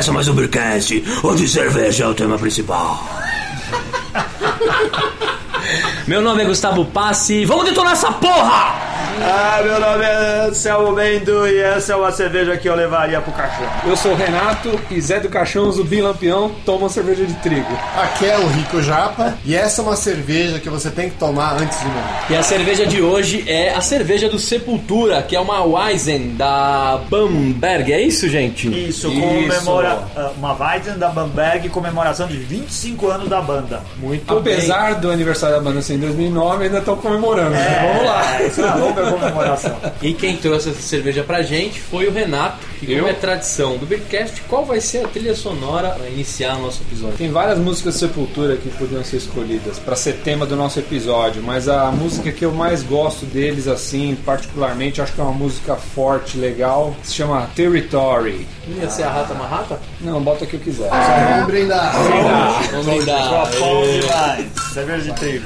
começa mais um Beercast, onde cerveja é o tema principal. Meu nome é Gustavo Passi. Vamos detonar essa porra! Ah, meu nome é Anselmo Bendo e essa é uma cerveja que eu levaria pro cachorro. Eu sou o Renato e Zé do Caixão, Zumbi Lampião, toma cerveja de trigo. Aqui é o Rico Japa e essa é uma cerveja que você tem que tomar antes de morrer. E a cerveja de hoje é a cerveja do Sepultura, que é uma Weizen da Bamberg. É isso, gente? Isso, comemora ah, uma Weizen da Bamberg em comemoração de 25 anos da banda. Muito Apesar do aniversário da banda ser em 2009, ainda estão comemorando. né? Vamos lá. Isso é longa comemoração. E quem trouxe essa cerveja pra gente foi o Renato. E como Eu? é tradição do Beercast, qual vai ser a trilha sonora para iniciar o nosso episódio? Tem várias músicas de Sepultura que podiam ser escolhidas para ser tema do nosso episódio, mas a música que eu mais gosto deles, assim, particularmente, acho que é uma música forte, legal, se chama Territory. Ia ser a Rata Marrata? Não, bota o que eu quiser. Vamos brindar. Vamos brindar. Bom demais. Cerveja de trigo.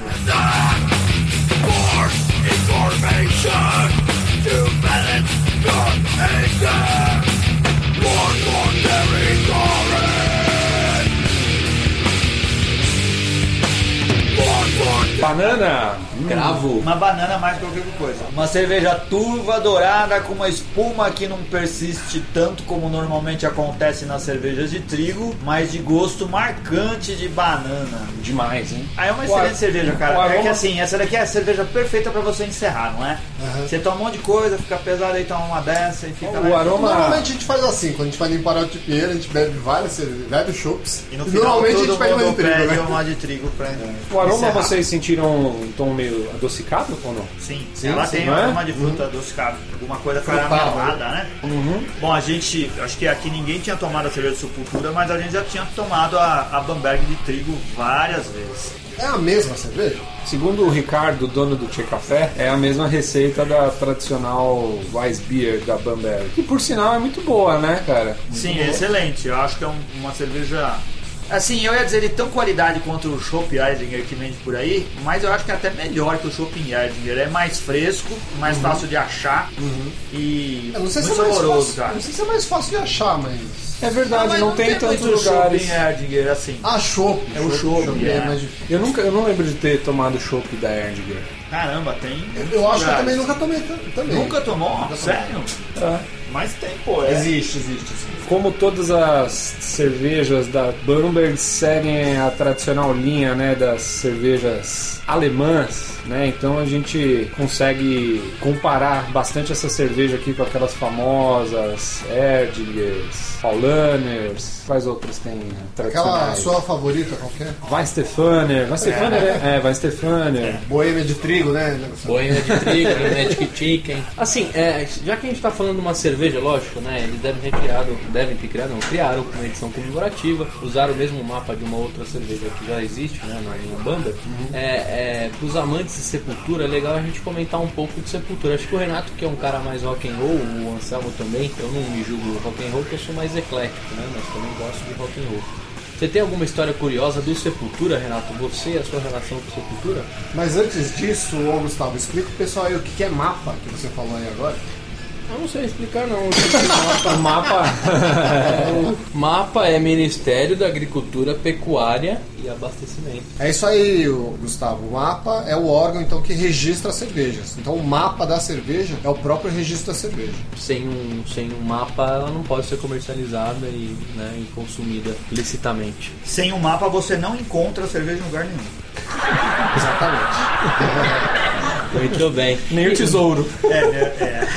Banana! Cravo. Uma banana mais que qualquer coisa. Uma cerveja turva dourada com uma espuma que não persiste tanto como normalmente acontece nas cervejas de trigo, mas de gosto marcante de banana. Demais, hein? Aí é uma excelente ar- cerveja, cara. É que assim, essa daqui é a cerveja perfeita pra você encerrar, não é? Você toma um monte de coisa, fica pesado aí, toma uma dessa e fica O aroma- Normalmente a gente faz assim, quando a gente vai limpar o tipieira, a gente bebe várias cervejas, bebe chopps. E no final normalmente a gente pega uma de trigo, né? uma de trigo pra O aroma encerrar. vocês sentiram um tom meio adocicado ou não? Sim, Sim, ela sim, tem não é? aroma de fruta adocicada, alguma coisa caramelada, né? Bom, a gente, acho que aqui ninguém tinha tomado a cerveja de Sepultura, mas a gente já tinha tomado a, a Bamberg de trigo várias vezes. É a mesma cerveja? Segundo o Ricardo, dono do Tchê Café, é a mesma receita da tradicional Weissbier da Bamberg. Que por sinal é muito boa, né, cara? Sim, é excelente. Eu acho que é um- uma cerveja. Assim, eu ia dizer de tão qualidade quanto o Chopp Eisinger que vende por aí, mas eu acho que é até melhor que o Chopp Eisinger. É mais fresco, mais fácil de achar e Eu não sei se muito é mais saboroso, fácil. cara. Não sei se é mais fácil de achar, mas. É verdade, mas não, tem, tantos muito lugares. Eisinger assim. Ah, chopp. É o chopp, é é. Eu nunca, eu não lembro de ter tomado chopp da Erdinger. Caramba, tem. Eu acho que eu também nunca tomei também. Nunca tomou? Sério? Mas tem, pô. É. Existe, existe. sim. Como todas as cervejas da Bamberg seguem a tradicional linha, né, das cervejas alemãs, né? Então a gente consegue comparar bastante essa cerveja aqui com aquelas famosas Erdingers, Paulaners, quais outras tem Aquela tradicionais? sua favorita qualquer? Weistefaner, Weistefaner é, é Weistefaner. Boêmia de trigo, né? Boina de trigo, Magic Chicken. Assim, é, já que a gente tá falando de uma cerveja, lógico, né? Eles devem ter criado, devem ter criado, não, criaram uma edição comemorativa, usaram o mesmo mapa de uma outra cerveja que já existe, né? Na linha Bamberg. É, é, pros amantes de Sepultura, é legal a gente comentar um pouco de Sepultura. Acho que o Renato, que é um cara mais rock and roll, o Anselmo também, eu não me julgo rock and roll, porque eu sou mais eclético, né? Mas também gosto de rock and roll. Você tem alguma história curiosa do Sepultura, Renato? Você e a sua relação com Sepultura? Mas antes disso, ô Gustavo, explica pro pessoal aí o que é mapa que você falou aí agora. Eu não sei explicar não. O mapa, o mapa é Ministério da Agricultura, Pecuária e Abastecimento. É isso aí, Gustavo. O mapa é o órgão então que registra as cervejas. Então o mapa da cerveja é o próprio registro da cerveja. Sem um, sem um mapa, ela não pode ser comercializada e, né, e consumida licitamente. Sem um mapa você não encontra cerveja em lugar nenhum. Exatamente. Muito bem. Nem o tesouro. É, é, é.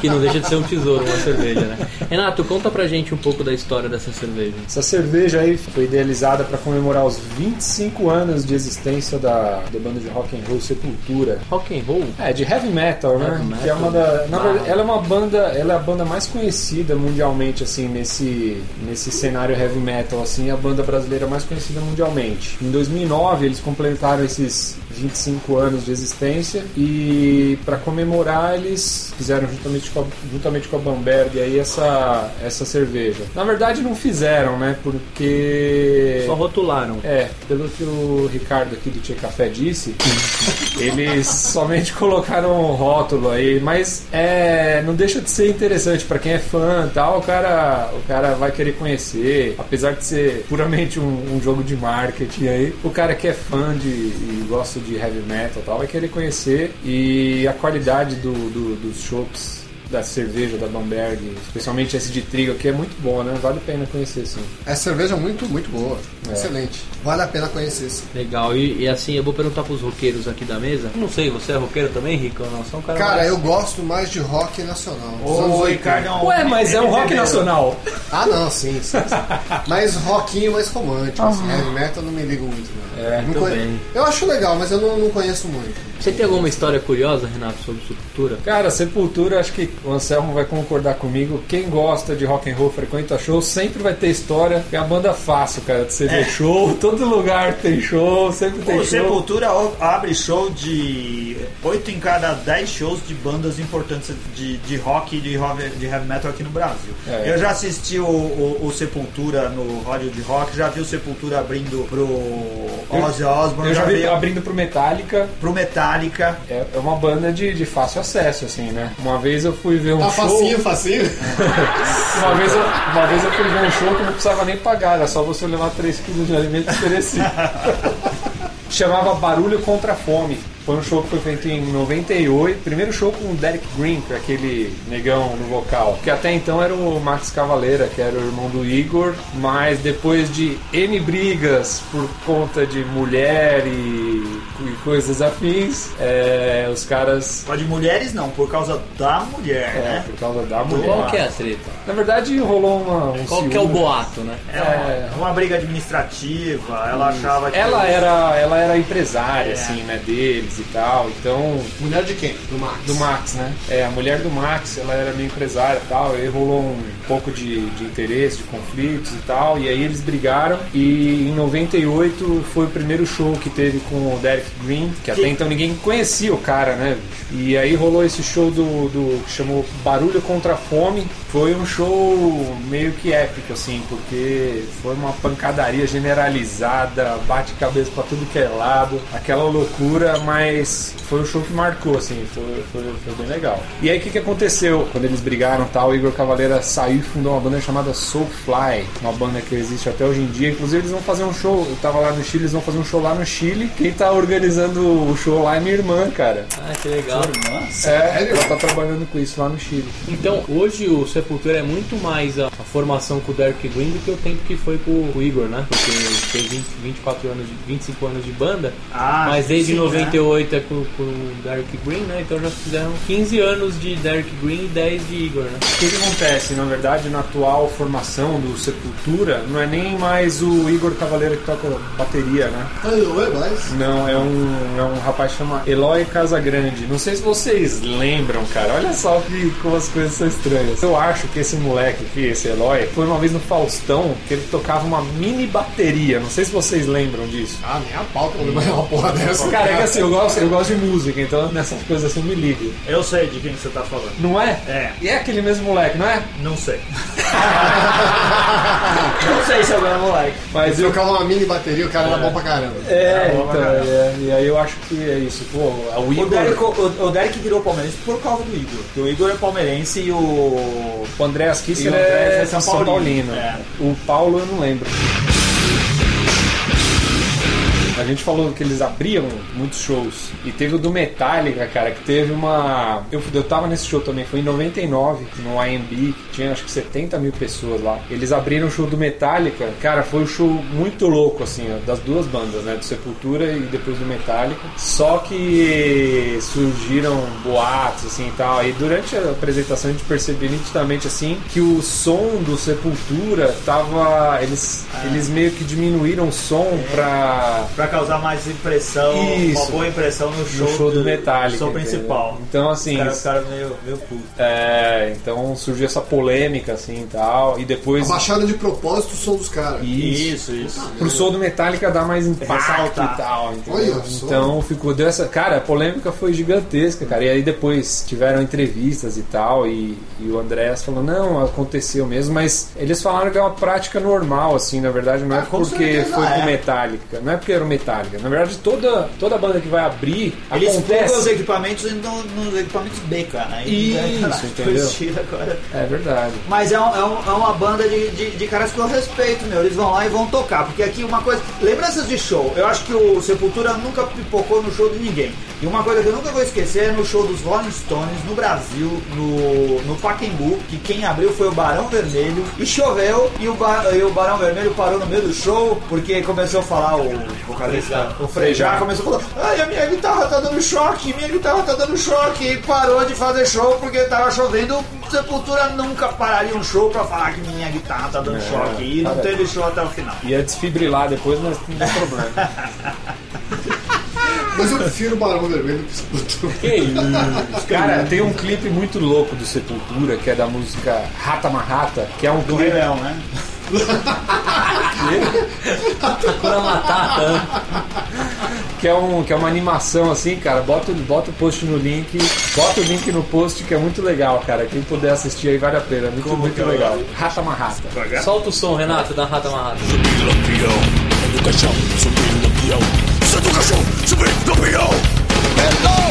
Que não deixa de ser um tesouro, uma cerveja, né? Renato, conta pra gente um pouco da história dessa cerveja. Essa cerveja aí foi idealizada para comemorar os 25 anos de existência da, da banda de rock and roll Sepultura. Rock and roll? É, de heavy metal, né? Heavy Que é uma metal. da, na Ah. verdade, ela é uma banda, ela é a banda mais conhecida mundialmente assim nesse nesse cenário heavy metal assim, a banda brasileira mais conhecida mundialmente. Em 2009 eles completaram esses 25 anos de existência e para comemorar eles fizeram juntamente com a, juntamente com a Bamberg aí essa essa cerveja. Na verdade não fizeram, né? Porque Só rotularam. é, pelo que o Ricardo aqui do Tia Café disse, eles somente colocaram um rótulo aí, mas é, não deixa de ser interessante para quem é fã e tal, o cara, o cara vai querer conhecer, apesar de ser puramente um, um jogo de marketing aí, o cara que é fã de e gosta de heavy metal tal, vai querer conhecer e a qualidade do, do- dos chopps da cerveja da Bamberg, especialmente esse de trigo aqui é muito bom, né? Vale a pena conhecer sim. É cerveja muito, muito boa. É. Excelente. Vale a pena conhecer sim. Legal, e, e assim, eu vou perguntar pros roqueiros aqui da mesa. Não sei, você é roqueiro também, Rico? ou Não, um cara Cara, mais- eu gosto mais de rock nacional. Ô, 80. Ricardão. Ué, mas é um rock nacional. Ah, não, sim, sim. sim. mas rockinho mais romântico. Assim, heavy metal eu não me ligo muito, não. É, Não muito conhe- bem. Eu acho legal, mas eu não, não conheço muito. Você tem alguma história curiosa, Renato, sobre Sepultura? Cara, Sepultura, acho que o Anselmo vai concordar comigo. Quem gosta de rock and roll, frequenta show, sempre vai ter história. É a banda fácil, cara, de você ver show. Todo lugar tem show, sempre tem O show. Sepultura abre show de 8 em cada 10 shows de bandas importantes de, de rock e de, de heavy metal aqui no Brasil. É. Eu já assisti o, o- o Sepultura no Hollywood Rock, já vi o Sepultura abrindo pro Ozzy Osbourne, Eu já vi vi abrindo pro Metallica. pro Metallica. É é uma banda de, de fácil acesso, assim, né? Uma vez eu fui ver um Tá show. facinho, facinho. Uma vez, eu, uma vez eu fui ver um show que não precisava nem pagar, era só você levar 3 kg de alimento e oferecer. Chamava Barulho contra a Fome. Foi um show que foi feito em 98. Primeiro show com o Derek Green, que é aquele negão no vocal. Que até então era o Max Cavaleira, que era o irmão do Igor. Mas depois de N brigas por conta de mulher e, e coisas afins, é, os caras. Só de mulheres não, por causa da mulher, É, né? por causa da mulher. Qual que é a treta? Na verdade, rolou uma. Um Qual que é o ciúme. boato, né? É uma, uma briga administrativa, ela achava que. Ela era, ela era empresária, É. assim, né, deles e tal. Então, Mulher de quem? Do Max. do Max, né? É, a mulher do Max, ela era meio empresária e tal. Aí rolou um pouco de, de interesse, de conflitos e tal. E aí eles brigaram. E em 98 foi o primeiro show que teve com o Derek Green, que até então ninguém conhecia o cara, né? E aí rolou esse show do, do que chamou Barulho contra a Fome. Foi um show meio que épico, assim, porque foi uma pancadaria generalizada, bate cabeça pra tudo que é lado, aquela loucura, mas foi um show que marcou, assim, foi, foi, foi bem legal. E aí o que, que aconteceu? Quando eles brigaram tal, o Igor Cavaleira saiu e fundou uma banda chamada Soulfly, uma banda que existe até hoje em dia. Inclusive eles vão fazer um show, eu tava lá no Chile, eles vão fazer um show lá no Chile. Quem tá organizando o show lá é minha irmã, cara. Ah, que legal. É, ela tá trabalhando com isso lá no Chile. Então, hoje o Sepultura é muito mais a, a formação com o Derek Green do que o tempo que foi com o Igor, né? Porque ele tem 20, 24 anos, de, 25 anos de banda, Ah, mas desde sim, 98 é com, com o Derek Green, né? Então já fizeram 15 anos de Derek Green e 10 de Igor, né? O que, que acontece? Na verdade, na atual formação do Sepultura, não é nem mais o Igor Cavaleiro que toca bateria, né? Não é mais. Não, é um, é um rapaz chamado Eloy Casagrande. Não sei se vocês lembram, cara. Olha só que, como as coisas são estranhas. Eu acho que esse moleque aqui, esse Eloy, foi uma vez no Faustão que ele tocava uma mini bateria. Não sei se vocês lembram disso. Ah, nem a pauta pra levar uma porra dessa. Cara, é que assim, eu gosto, eu gosto de música, então nessas coisas assim eu me ligo. Eu sei de quem você tá falando. Não é? É. E é aquele mesmo moleque, não é? Não sei. não sei se é o mesmo moleque. Mas Eu trocava uma mini bateria, o cara era bom pra caramba. É, então, cara. é, e aí eu acho que é isso. Pô, o O Igor, Derek, o, o Derek virou palmeirense por causa do Igor. Porque o Igor é palmeirense e o. o André Asquissa o é, é São, São Paulino. Paulino, é. O Paulo eu não lembro. A gente falou que eles abriam muitos shows. E teve o do Metallica, cara, que teve uma. Eu, eu tava nesse show também, foi em 99, no IMB, tinha acho que 70 mil pessoas lá. Eles abriram o show do Metallica, cara, foi um show muito louco, assim, ó, das duas bandas, né? Do Sepultura e depois do Metallica. Só que surgiram boatos, assim e tal. E durante a apresentação a gente percebeu nitidamente, assim, que o som do Sepultura tava. Eles, eles meio que diminuíram o som pra. Pra causar mais impressão, uma Isso. boa impressão no show, no show do Metallica. show principal. Então, assim. Os caras ficaram meio, meio putos. É, então surgiu essa polêmica assim e tal. E depois. Abaixada de propósito o som dos caras. Isso. Isso, isso. Pro som do Metallica dar mais impacto Ressaltar. e tal. Olha. Então ficou dessa. Cara, a polêmica foi gigantesca, cara. E aí depois tiveram entrevistas e tal. E, e o Andréas falou: não, aconteceu mesmo. Mas eles falaram que é uma prática normal, assim, na verdade. Não é Ah, com porque foi é. pro Metallica. Não é porque era o Metallica. Na verdade, toda, toda banda que vai abrir. Eles acontece. os equipamentos no- nos equipamentos B, cara. Aí, Isso, né, entendeu? agora. É verdade. Mas é, um- é um- é uma banda de, de, de caras que eu respeito, meu. Eles vão lá e vão tocar. Porque aqui uma coisa. Lembranças de show. Eu acho que o Sepultura nunca pipocou no show de ninguém. E uma coisa que eu nunca vou esquecer é no show dos Rolling Stones no Brasil, no, no Pacaembu, que quem abriu foi o Barão Vermelho. E choveu e o, Ba- e o Barão Vermelho parou no meio do show porque começou a falar o o Frejá, começou a falar: Ai, a minha guitarra tá dando choque, minha guitarra tá dando choque. E parou de fazer show porque tava chovendo. Sepultura nunca pararia um show pra falar que minha guitarra tá dando É, choque. E não teve show até o final. Ia desfibrilar depois, mas não tem problema. Mas eu prefiro o Barão Vermelho que o Sepultura. Que isso? Cara, tem um clipe muito louco do Sepultura, que é da música Rata Marrata, que é um Do clipe. Rei Leão, né? Pra matar, né? Que é, um, que é uma animação assim, cara. Bota, bota o post no link. Bota o link no post que é muito legal, cara. Quem puder assistir aí vale a pena. Muito, Como muito é legal. Rata Marrata. Solta o som, Renato, da Rata Marrata. Educação, subindo no peão. Educação, subindo no peão.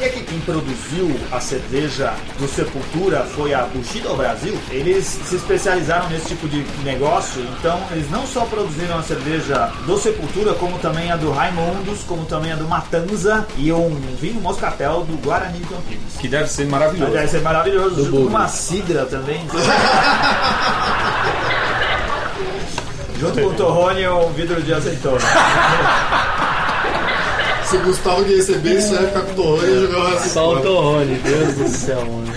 Sabia que quem produziu a cerveja do Sepultura foi a Bushido Brasil? Eles se especializaram nesse tipo de negócio, então eles não só produziram a cerveja do Sepultura, como também a do Raimundos, como também a do Matanza e um vinho moscatel do Guarani de Campinas. Que deve ser maravilhoso. Deve ser maravilhoso, junto com Bugre. uma cidra também. junto com o Torrone e um vidro de azeitona. Se o Gustavo que receber isso, vai ficar com dor e jogar uma Só o Torrone, Deus do céu, mano.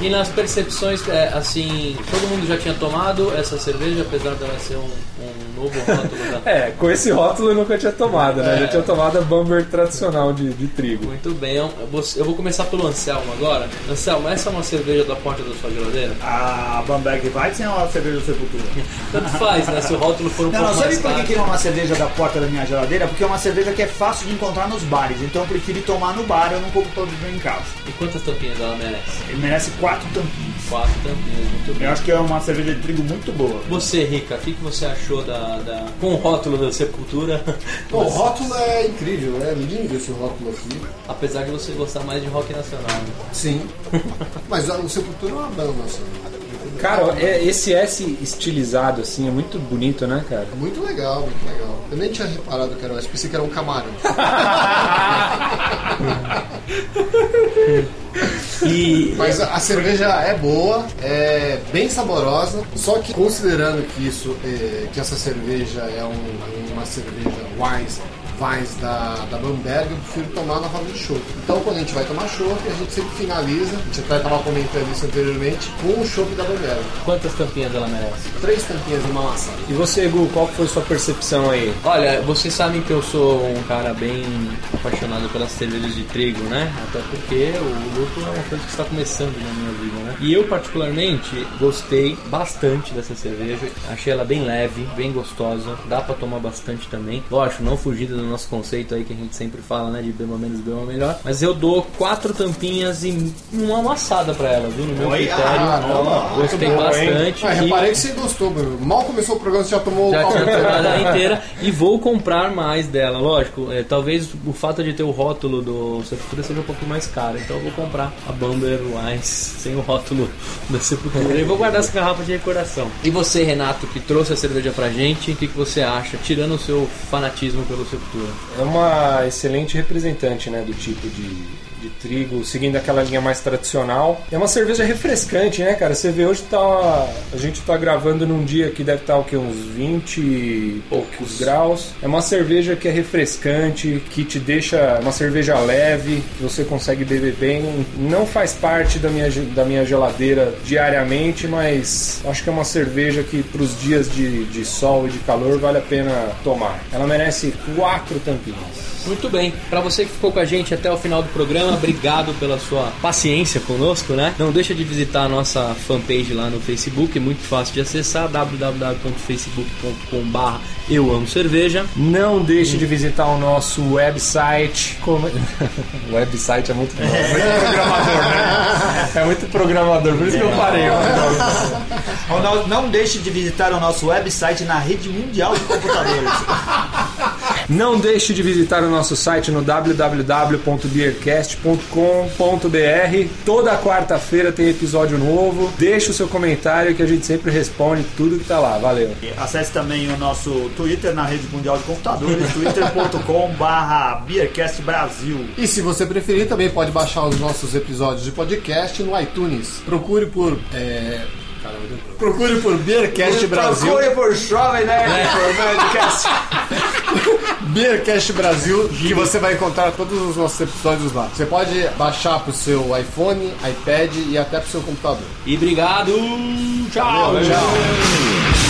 E nas percepções, é, assim, todo mundo já tinha tomado essa cerveja, apesar dela ser um, um novo rótulo da. É, com esse rótulo eu nunca tinha tomado, né? Eu já tinha tomado a Bamber tradicional de, de trigo. Muito bem, eu vou, eu vou começar pelo Anselmo agora. Anselmo, essa é uma cerveja da porta da sua geladeira? A Bamberg Weizen ou a cerveja do Sepultura? Tanto faz, né? Se o rótulo for um Não, pouco não, sabe mais por que caro. que não é uma cerveja da porta da minha geladeira? Porque é uma cerveja que é fácil de encontrar nos bares. Então eu prefiro ir tomar no bar, eu não compro pra beber em casa. E quantas tampinhas ela merece? Ele merece quatro tampinhas. Quatro tampinhas, muito bem. Eu acho que é uma cerveja de trigo muito boa. Você, Rica, o que, que você achou da, da- com o rótulo da Sepultura? Bom, o rótulo é incrível, é lindo esse rótulo aqui. Apesar de você gostar mais de rock nacional. né? Sim. Mas o Sepultura é uma banda nacional. Cara, é- esse S estilizado assim é muito bonito, né, cara? Muito legal, muito legal. Eu nem tinha reparado que era um S, pensei que era um camarão. E Mas a a cerveja é boa, é bem saborosa, só que considerando que isso, é, que essa cerveja é um- uma cerveja Wise, Wise da, da Bamberg, eu prefiro tomar de chopp. Então quando a gente vai tomar chopp, a gente sempre finaliza, a gente até estava comentando isso anteriormente, com o chopp da Bamberg. quantas tampinhas ela merece? Três tampinhas de uma maçã. E você, Gu, qual foi sua percepção aí? Olha, vocês sabem que eu sou um cara bem apaixonado pelas cervejas de trigo, né? Até porque o lúpulo é uma coisa que está começando na minha vida, né? E eu, particularmente, gostei bastante dessa cerveja. Achei ela bem leve, bem gostosa. Dá pra tomar bastante também. Lógico, não fugindo do nosso conceito aí que a gente sempre fala, né? De beba menos, beba melhor. Mas eu dou quatro tampinhas e uma amassada pra ela, viu? No meu Oi, critério. ah, não, gostei muito bom, bastante. Ah, e- reparei que você gostou, Bruno. Mal começou o programa, você já tomou já o tinha pau tomado ela inteira e vou comprar mais dela. Lógico, é, talvez o fato de ter o rótulo do Sepultura seja um pouco mais caro. Então eu vou comprar a Bamber Wise sem o rótulo da Sepultura. E vou guardar essa garrafa de recordação. E você, Renato, que trouxe a cerveja pra gente, o que, que você acha? Tirando o seu fanatismo pelo Sepultura. É uma excelente representante, né, do tipo de, de trigo, seguindo aquela linha mais tradicional. É uma cerveja refrescante, né, cara? Você vê hoje tá. A gente tá gravando num dia que deve estar o que? Uns 20 e poucos graus. É uma cerveja que é refrescante, que te deixa. Uma cerveja leve, que você consegue beber bem. Não faz parte da minha, da minha geladeira diariamente, mas acho que é uma cerveja que pros dias de, de sol e de calor vale a pena tomar. Ela merece quatro tampinhas. Muito bem. Pra você que ficou com a gente até o final do programa, obrigado pela sua paciência conosco, né? Não deixa de visitar a nossa fanpage lá no Facebook, é muito fácil de acessar, www.facebook.com.br eu amo cerveja. Não deixe de visitar o nosso website. Como... o website é muito bom. É muito programador, né? É muito programador, por isso que eu parei. Não deixe de visitar o nosso website na rede mundial de computadores. Não deixe de visitar o nosso site no www.beercast.com.br. Toda quarta-feira tem episódio novo. Deixe o seu comentário que a gente sempre responde tudo que tá lá. Valeu. Acesse também o nosso Twitter na rede mundial de computadores, twitter.com/barra Beercast Brasil. E se você preferir, também pode baixar os nossos episódios de podcast no iTunes. Procure por. É... Caramba, deu problema. Procure por Beercast Brasil. Procure por Jovem Nerd Podcast. Beercast Brasil, que você vai encontrar todos os nossos episódios lá. Você pode baixar pro seu iPhone, iPad e até pro seu computador. E obrigado. Tchau. Tchau.